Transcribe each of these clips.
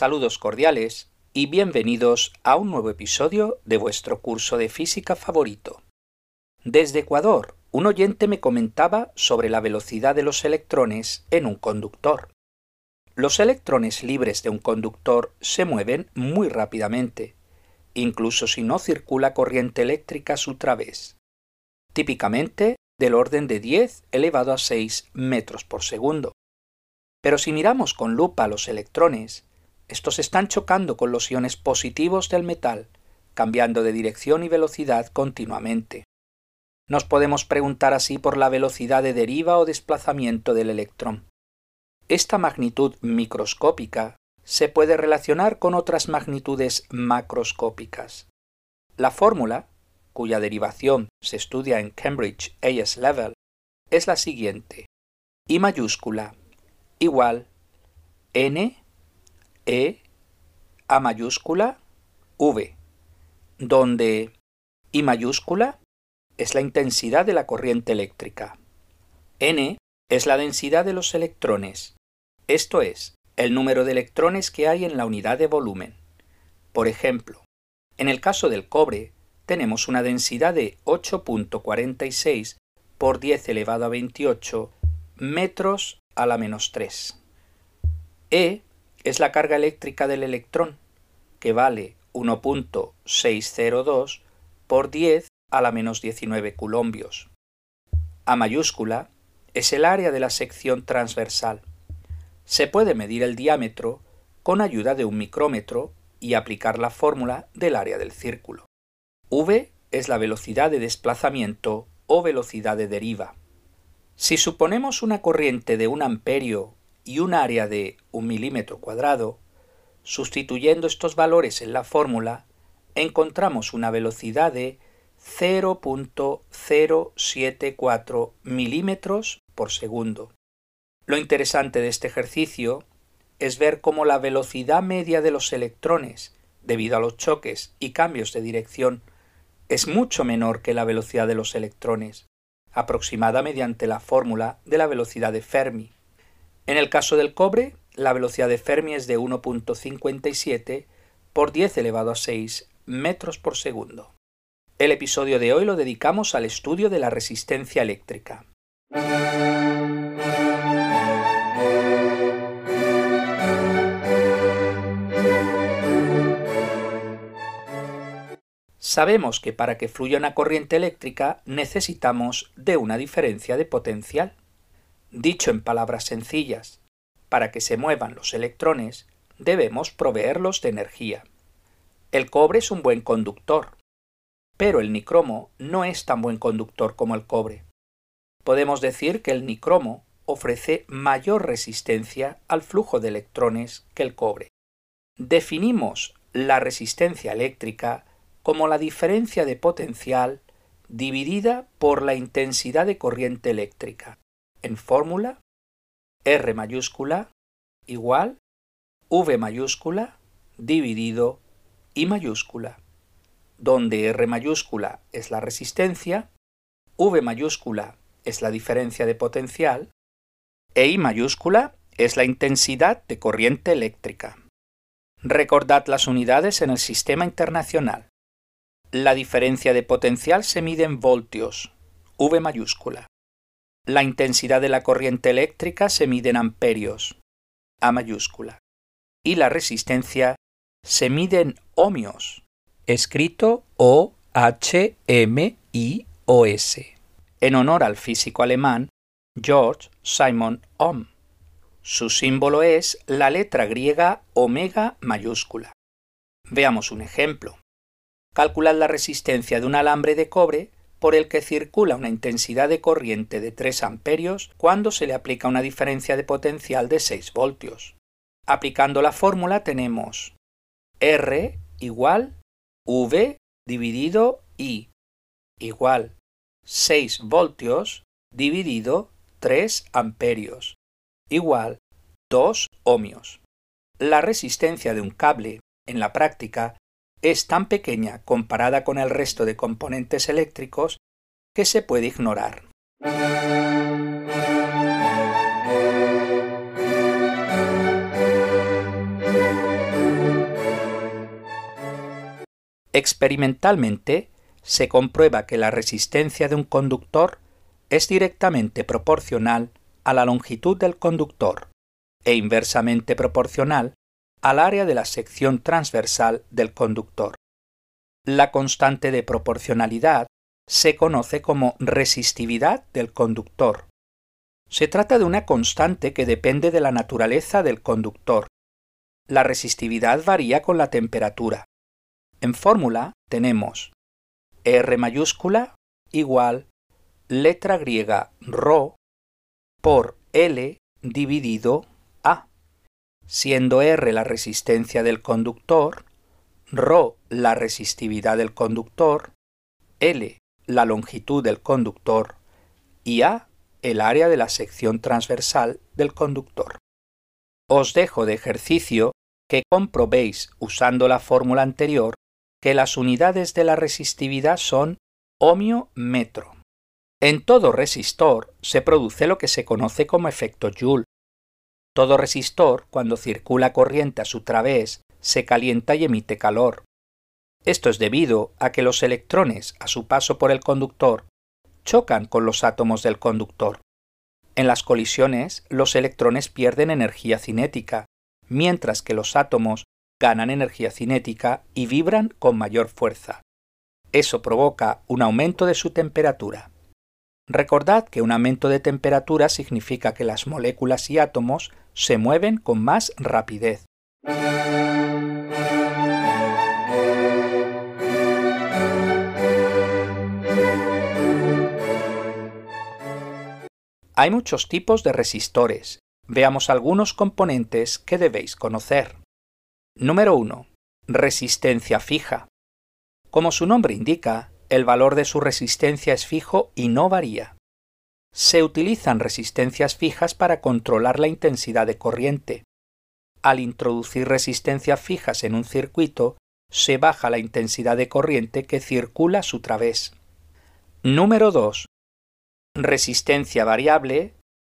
Saludos cordiales y bienvenidos a un nuevo episodio de vuestro curso de física favorito. Desde Ecuador, un oyente me comentaba sobre la velocidad de los electrones en un conductor. Los electrones libres de un conductor se mueven muy rápidamente, incluso si no circula corriente eléctrica a su través. Típicamente del orden de 10 elevado a 6 metros por segundo. Pero si miramos con lupa los electrones, estos están chocando con los iones positivos del metal, cambiando de dirección y velocidad continuamente. Nos podemos preguntar así por la velocidad de deriva o desplazamiento del electrón. Esta magnitud microscópica se puede relacionar con otras magnitudes macroscópicas. La fórmula cuya derivación se estudia en Cambridge AS Level, es la siguiente. I mayúscula igual N E A mayúscula V, donde I mayúscula es la intensidad de la corriente eléctrica. N es la densidad de los electrones, esto es, el número de electrones que hay en la unidad de volumen. Por ejemplo, en el caso del cobre, tenemos una densidad de 8.46 por 10 elevado a 28 metros a la menos 3. E es la carga eléctrica del electrón, que vale 1.602 por 10 a la menos 19 culombios. A mayúscula es el área de la sección transversal. Se puede medir el diámetro con ayuda de un micrómetro y aplicar la fórmula del área del círculo. V es la velocidad de desplazamiento o velocidad de deriva. Si suponemos una corriente de un amperio y un área de un milímetro cuadrado, sustituyendo estos valores en la fórmula, encontramos una velocidad de 0.074 milímetros por segundo. Lo interesante de este ejercicio es ver cómo la velocidad media de los electrones, debido a los choques y cambios de dirección es mucho menor que la velocidad de los electrones, aproximada mediante la fórmula de la velocidad de Fermi. En el caso del cobre, la velocidad de Fermi es de 1.57 por 10 elevado a 6 metros por segundo. El episodio de hoy lo dedicamos al estudio de la resistencia eléctrica. Sabemos que para que fluya una corriente eléctrica necesitamos de una diferencia de potencial. Dicho en palabras sencillas, para que se muevan los electrones debemos proveerlos de energía. El cobre es un buen conductor, pero el nicromo no es tan buen conductor como el cobre. Podemos decir que el nicromo ofrece mayor resistencia al flujo de electrones que el cobre. Definimos la resistencia eléctrica como la diferencia de potencial dividida por la intensidad de corriente eléctrica. En fórmula, R mayúscula igual V mayúscula dividido I mayúscula, donde R mayúscula es la resistencia, V mayúscula es la diferencia de potencial e I mayúscula es la intensidad de corriente eléctrica. Recordad las unidades en el sistema internacional. La diferencia de potencial se mide en voltios, V mayúscula. La intensidad de la corriente eléctrica se mide en amperios, A mayúscula. Y la resistencia se mide en ohmios, escrito O-H-M-I-O-S, en honor al físico alemán George Simon Ohm. Su símbolo es la letra griega omega mayúscula. Veamos un ejemplo. Calculad la resistencia de un alambre de cobre por el que circula una intensidad de corriente de 3 amperios cuando se le aplica una diferencia de potencial de 6 voltios. Aplicando la fórmula tenemos R igual V dividido I igual 6 voltios dividido 3 amperios igual 2 ohmios. La resistencia de un cable en la práctica es tan pequeña comparada con el resto de componentes eléctricos que se puede ignorar. Experimentalmente, se comprueba que la resistencia de un conductor es directamente proporcional a la longitud del conductor e inversamente proporcional al área de la sección transversal del conductor. La constante de proporcionalidad se conoce como resistividad del conductor. Se trata de una constante que depende de la naturaleza del conductor. La resistividad varía con la temperatura. En fórmula tenemos R mayúscula igual letra griega ρ por L dividido siendo R la resistencia del conductor, ρ la resistividad del conductor, L la longitud del conductor y A el área de la sección transversal del conductor. Os dejo de ejercicio que comprobéis usando la fórmula anterior que las unidades de la resistividad son ohmio-metro. En todo resistor se produce lo que se conoce como efecto Joule. Todo resistor, cuando circula corriente a su través, se calienta y emite calor. Esto es debido a que los electrones, a su paso por el conductor, chocan con los átomos del conductor. En las colisiones, los electrones pierden energía cinética, mientras que los átomos ganan energía cinética y vibran con mayor fuerza. Eso provoca un aumento de su temperatura. Recordad que un aumento de temperatura significa que las moléculas y átomos se mueven con más rapidez. Hay muchos tipos de resistores. Veamos algunos componentes que debéis conocer. Número 1. Resistencia fija. Como su nombre indica, el valor de su resistencia es fijo y no varía. Se utilizan resistencias fijas para controlar la intensidad de corriente. Al introducir resistencias fijas en un circuito, se baja la intensidad de corriente que circula a su través. Número 2 resistencia variable,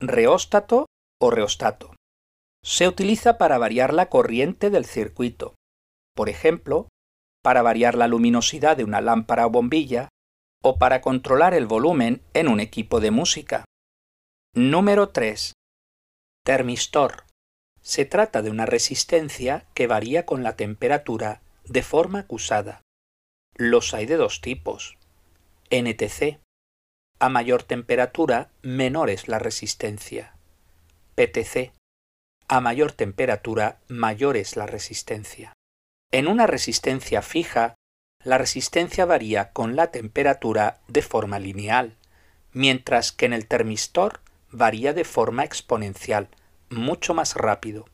reóstato o reostato. Se utiliza para variar la corriente del circuito. Por ejemplo, para variar la luminosidad de una lámpara o bombilla o para controlar el volumen en un equipo de música. Número 3. Termistor. Se trata de una resistencia que varía con la temperatura de forma acusada. Los hay de dos tipos. NTC, a mayor temperatura, menor es la resistencia. PTC. A mayor temperatura, mayor es la resistencia. En una resistencia fija, la resistencia varía con la temperatura de forma lineal, mientras que en el termistor varía de forma exponencial, mucho más rápido.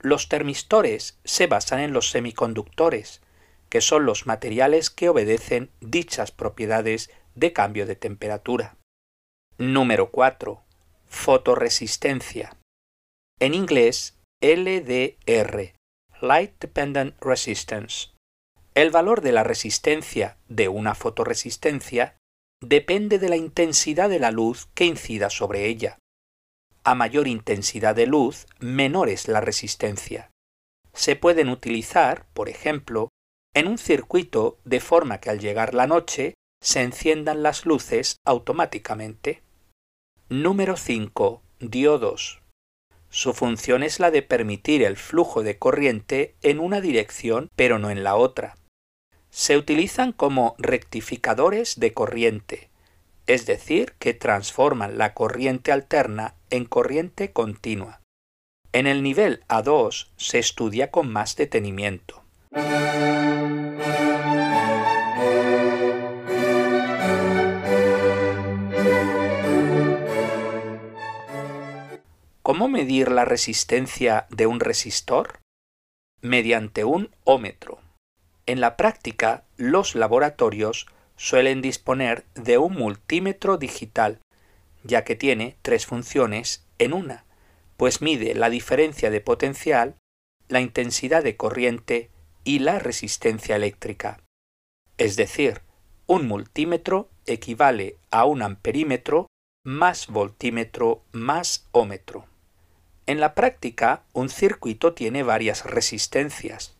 Los termistores se basan en los semiconductores, que son los materiales que obedecen dichas propiedades de cambio de temperatura. Número 4. Fotoresistencia. En inglés, LDR, Light Dependent Resistance. El valor de la resistencia de una fotoresistencia depende de la intensidad de la luz que incida sobre ella. A mayor intensidad de luz, menor es la resistencia. Se pueden utilizar, por ejemplo, en un circuito de forma que al llegar la noche se enciendan las luces automáticamente. Número 5. Diodos. Su función es la de permitir el flujo de corriente en una dirección pero no en la otra. Se utilizan como rectificadores de corriente, es decir, que transforman la corriente alterna en corriente continua. En el nivel A2 se estudia con más detenimiento. ¿Cómo medir la resistencia de un resistor? Mediante un ómetro. En la práctica, los laboratorios suelen disponer de un multímetro digital, ya que tiene tres funciones en una, pues mide la diferencia de potencial, la intensidad de corriente y la resistencia eléctrica. Es decir, un multímetro equivale a un amperímetro más voltímetro más ómetro. En la práctica, un circuito tiene varias resistencias.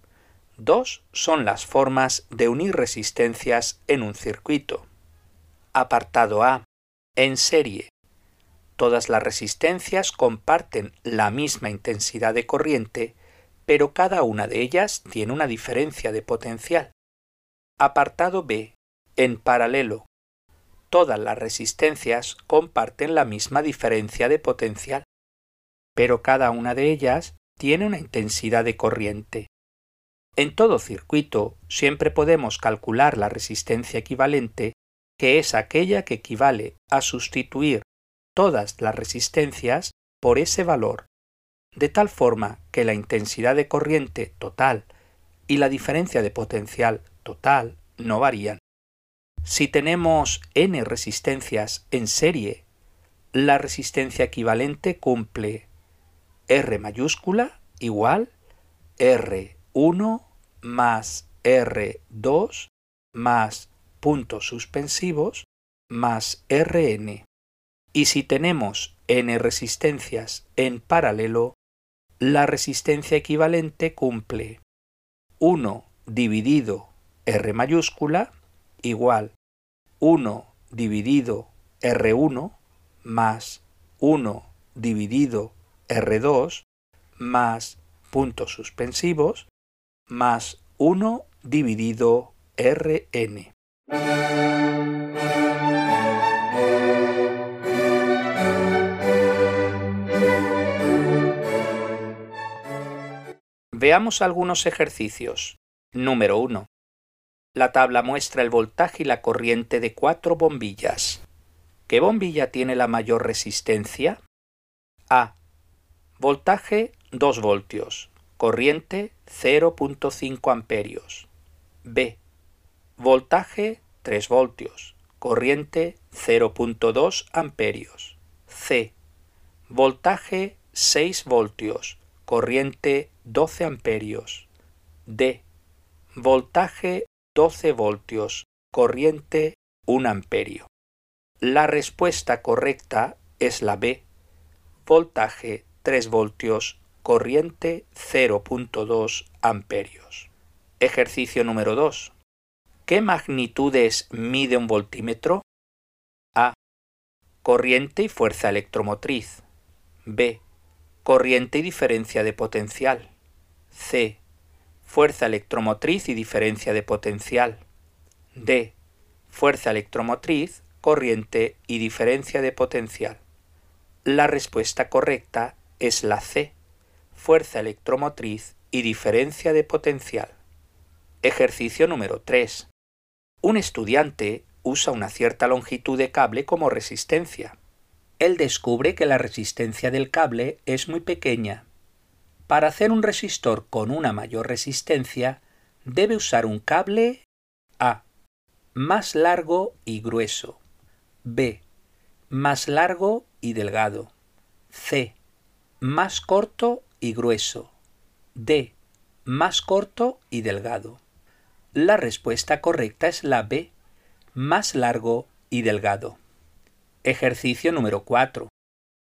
Dos son las formas de unir resistencias en un circuito. Apartado A. En serie. Todas las resistencias comparten la misma intensidad de corriente, pero cada una de ellas tiene una diferencia de potencial. Apartado B. En paralelo. Todas las resistencias comparten la misma diferencia de potencial, pero cada una de ellas tiene una intensidad de corriente. En todo circuito siempre podemos calcular la resistencia equivalente, que es aquella que equivale a sustituir todas las resistencias por ese valor, de tal forma que la intensidad de corriente total y la diferencia de potencial total no varían. Si tenemos n resistencias en serie, la resistencia equivalente cumple R mayúscula igual R1 más R2 más puntos suspensivos más Rn. Y si tenemos n resistencias en paralelo, la resistencia equivalente cumple 1 dividido R mayúscula igual 1 dividido R1 más 1 dividido R2 más puntos suspensivos más 1 dividido Rn. Veamos algunos ejercicios. Número 1. La tabla muestra el voltaje y la corriente de cuatro bombillas. ¿Qué bombilla tiene la mayor resistencia? A. Voltaje 2 voltios. Corriente 0.5 amperios. B. Voltaje 3 voltios. Corriente 0.2 amperios. C. Voltaje 6 voltios. Corriente 12 amperios. D. Voltaje 12 voltios. Corriente 1 amperio. La respuesta correcta es la B. Voltaje 3 voltios corriente 0.2 amperios. Ejercicio número 2. ¿Qué magnitudes mide un voltímetro? A. Corriente y fuerza electromotriz. B. Corriente y diferencia de potencial. C. Fuerza electromotriz y diferencia de potencial. D. Fuerza electromotriz, corriente y diferencia de potencial. La respuesta correcta es la C fuerza electromotriz y diferencia de potencial. Ejercicio número 3. Un estudiante usa una cierta longitud de cable como resistencia. Él descubre que la resistencia del cable es muy pequeña. Para hacer un resistor con una mayor resistencia, debe usar un cable A. Más largo y grueso. B. Más largo y delgado. C. Más corto y grueso. D. Más corto y delgado. La respuesta correcta es la B. Más largo y delgado. Ejercicio número 4.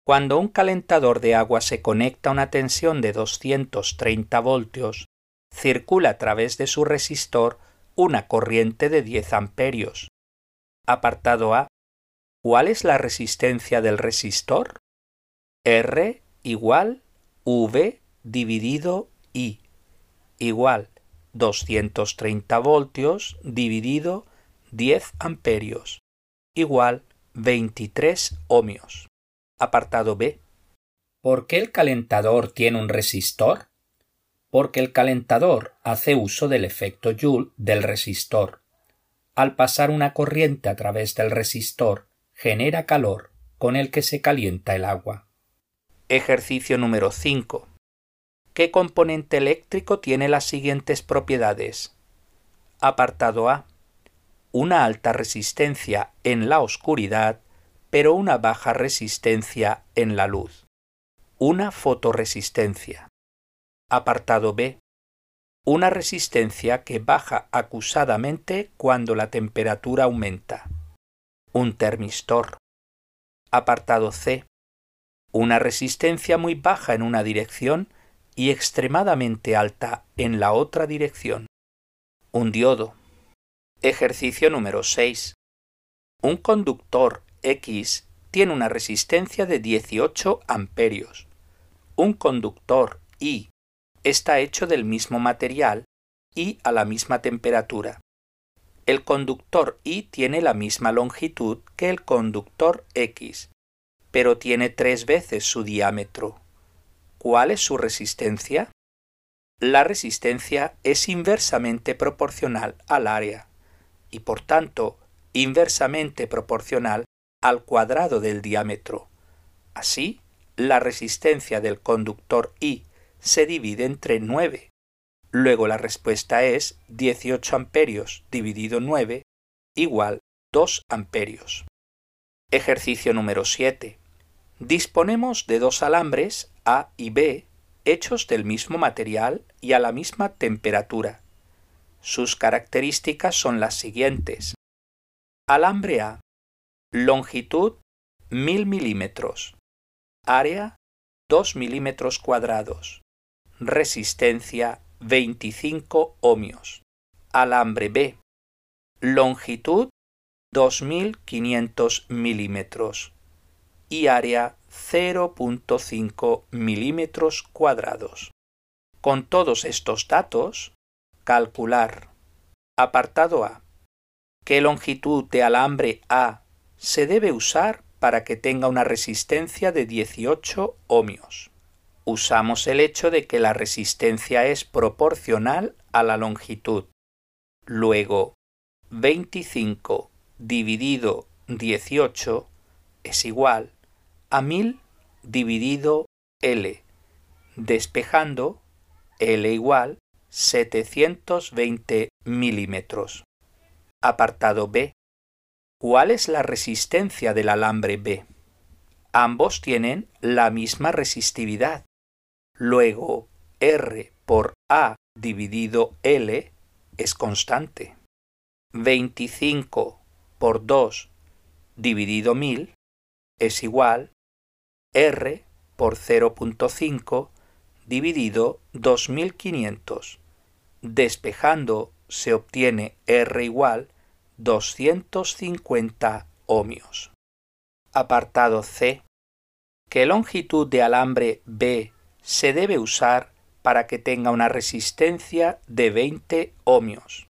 Cuando un calentador de agua se conecta a una tensión de 230 voltios, circula a través de su resistor una corriente de 10 amperios. Apartado A. ¿Cuál es la resistencia del resistor? R igual V dividido I igual 230 voltios dividido 10 amperios igual 23 ohmios. Apartado B. ¿Por qué el calentador tiene un resistor? Porque el calentador hace uso del efecto Joule del resistor. Al pasar una corriente a través del resistor, genera calor con el que se calienta el agua. Ejercicio número 5. ¿Qué componente eléctrico tiene las siguientes propiedades? Apartado A. Una alta resistencia en la oscuridad, pero una baja resistencia en la luz. Una fotoresistencia. Apartado B. Una resistencia que baja acusadamente cuando la temperatura aumenta. Un termistor. Apartado C una resistencia muy baja en una dirección y extremadamente alta en la otra dirección. Un diodo. Ejercicio número 6. Un conductor X tiene una resistencia de 18 amperios. Un conductor Y está hecho del mismo material y a la misma temperatura. El conductor Y tiene la misma longitud que el conductor X, pero tiene tres veces su diámetro. ¿Cuál es su resistencia? La resistencia es inversamente proporcional al área y por tanto inversamente proporcional al cuadrado del diámetro. Así, la resistencia del conductor I se divide entre 9. Luego la respuesta es 18 amperios dividido 9 igual 2 amperios. Ejercicio número 7. Disponemos de dos alambres A y B hechos del mismo material y a la misma temperatura. Sus características son las siguientes. Alambre A. Longitud 1000 milímetros. Área 2 milímetros cuadrados. Resistencia 25 ohmios. Alambre B. Longitud 2500 milímetros y área 0.5 milímetros cuadrados. Con todos estos datos, calcular. Apartado A. ¿Qué longitud de alambre A se debe usar para que tenga una resistencia de 18 ohmios? Usamos el hecho de que la resistencia es proporcional a la longitud. Luego, 25 dividido 18 es igual a 1000 dividido L, despejando L igual 720 milímetros. Apartado B. ¿Cuál es la resistencia del alambre B? Ambos tienen la misma resistividad. Luego, R por A dividido L es constante. 25 por 2 dividido 1000 es igual R por 0.5 dividido 2500. Despejando se obtiene R igual 250 ohmios. Apartado C. ¿Qué longitud de alambre B se debe usar para que tenga una resistencia de 20 ohmios?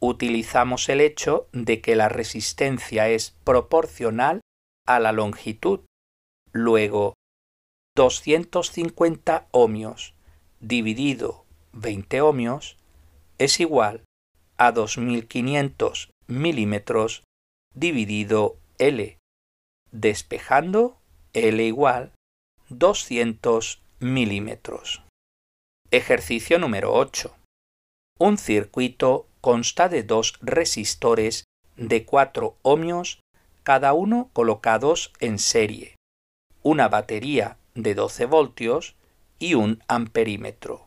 Utilizamos el hecho de que la resistencia es proporcional a la longitud. Luego, 250 ohmios dividido 20 ohmios es igual a 2500 milímetros dividido L, despejando L igual 200 milímetros. Ejercicio número 8. Un circuito consta de dos resistores de 4 ohmios cada uno colocados en serie, una batería de 12 voltios y un amperímetro.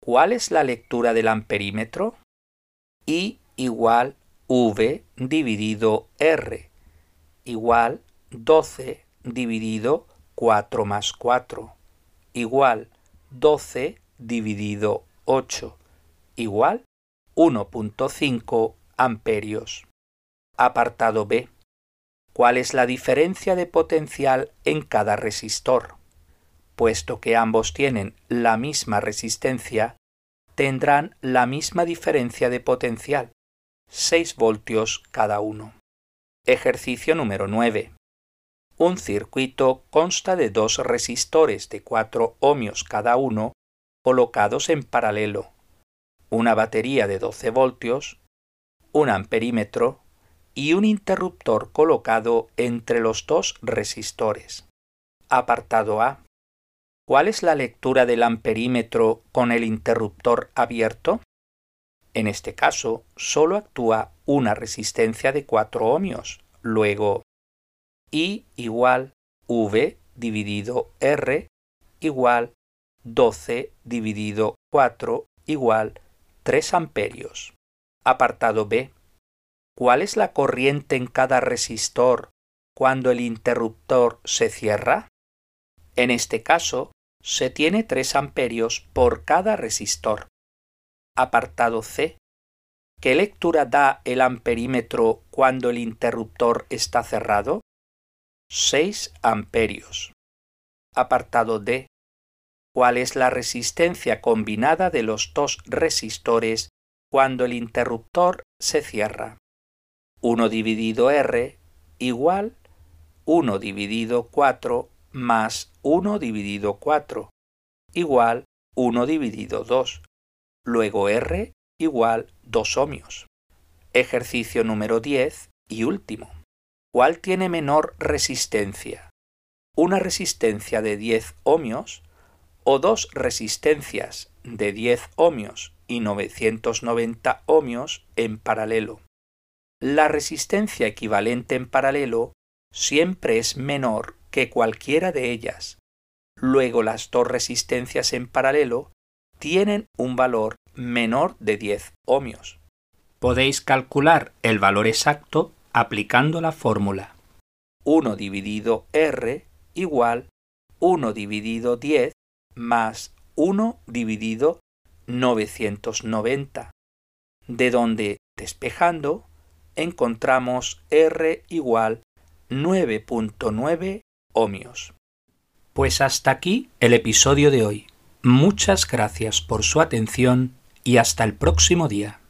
¿Cuál es la lectura del amperímetro? I igual V dividido R igual 12 dividido 4 más 4 igual 12 dividido 8 igual 1.5 amperios. Apartado B cuál es la diferencia de potencial en cada resistor. Puesto que ambos tienen la misma resistencia, tendrán la misma diferencia de potencial, 6 voltios cada uno. Ejercicio número 9. Un circuito consta de dos resistores de 4 ohmios cada uno colocados en paralelo, una batería de 12 voltios, un amperímetro y un interruptor colocado entre los dos resistores. Apartado A. ¿Cuál es la lectura del amperímetro con el interruptor abierto? En este caso, solo actúa una resistencia de 4 ohmios. Luego, I igual V dividido R igual 12 dividido 4 igual 3 amperios. Apartado B. ¿Cuál es la corriente en cada resistor cuando el interruptor se cierra? En este caso, se tiene 3 amperios por cada resistor. Apartado C. ¿Qué lectura da el amperímetro cuando el interruptor está cerrado? 6 amperios. Apartado D. ¿Cuál es la resistencia combinada de los dos resistores cuando el interruptor se cierra? 1 dividido R igual 1 dividido 4 más 1 dividido 4 igual 1 dividido 2. Luego R igual 2 ohmios. Ejercicio número 10 y último. ¿Cuál tiene menor resistencia? ¿Una resistencia de 10 ohmios o dos resistencias de 10 ohmios y 990 ohmios en paralelo? La resistencia equivalente en paralelo siempre es menor que cualquiera de ellas. Luego las dos resistencias en paralelo tienen un valor menor de 10 ohmios. Podéis calcular el valor exacto aplicando la fórmula 1 dividido R igual 1 dividido 10 más 1 dividido 990, de donde, despejando, encontramos R igual 9.9 ohmios. Pues hasta aquí el episodio de hoy. Muchas gracias por su atención y hasta el próximo día.